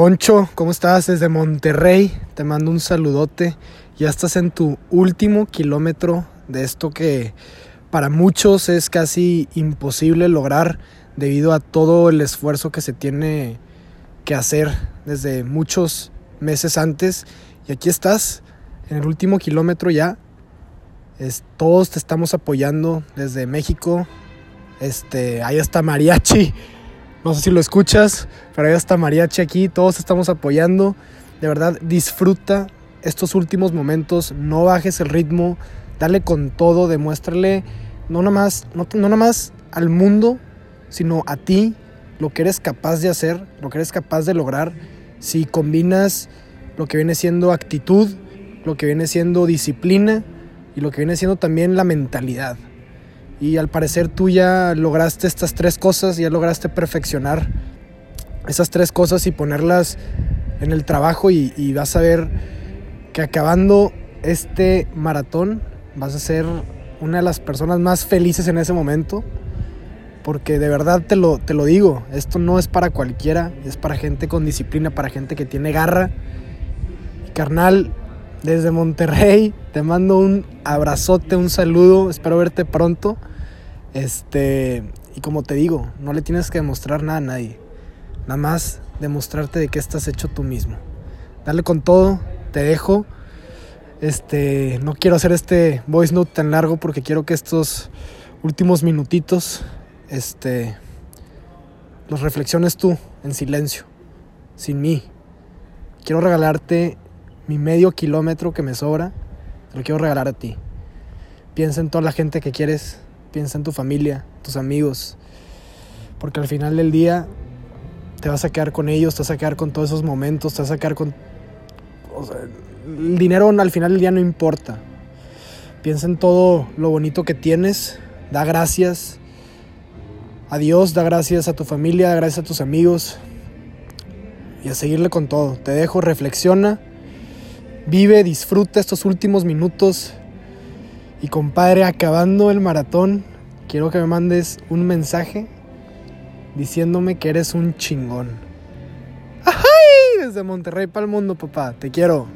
Poncho, ¿cómo estás? Desde Monterrey, te mando un saludote. Ya estás en tu último kilómetro de esto que para muchos es casi imposible lograr debido a todo el esfuerzo que se tiene que hacer desde muchos meses antes. Y aquí estás, en el último kilómetro ya. Es, todos te estamos apoyando desde México. Este, ahí está Mariachi no sé si lo escuchas, pero ahí está mariachi aquí, todos estamos apoyando. De verdad, disfruta estos últimos momentos, no bajes el ritmo, dale con todo, demuéstrale no nada más, no, no nada más al mundo, sino a ti lo que eres capaz de hacer, lo que eres capaz de lograr si combinas lo que viene siendo actitud, lo que viene siendo disciplina y lo que viene siendo también la mentalidad. Y al parecer tú ya lograste estas tres cosas, ya lograste perfeccionar esas tres cosas y ponerlas en el trabajo y, vas a ver que acabando este maratón vas a ser una de las personas más felices en ese momento. Porque de verdad te lo, te lo digo, esto no es para cualquiera, es para gente con disciplina, para gente que tiene garra. carnal, desde Monterrey te mando un abrazote, un saludo, espero verte pronto. Este, y como te digo, no le tienes que demostrar nada a nadie. Nada más demostrarte de qué estás hecho tú mismo. Dale con todo, te dejo. Este, no quiero hacer este voice note tan largo porque quiero que estos últimos minutitos este los reflexiones tú en silencio, sin mí. Quiero regalarte mi medio kilómetro que me sobra, te lo quiero regalar a ti. Piensa en toda la gente que quieres, piensa en tu familia, tus amigos, porque al final del día te vas a quedar con ellos, te vas a quedar con todos esos momentos, te vas a quedar con... el dinero al final del día no importa. Piensa en todo lo bonito que tienes, da gracias a Dios, da gracias a tu familia, da gracias a tus amigos y a seguirle con todo. Te dejo, reflexiona, vive, disfruta estos últimos minutos y compadre, acabando el maratón, quiero que me mandes un mensaje diciéndome que eres un chingón. ¡Ay! Desde Monterrey para el mundo, papá. Te quiero.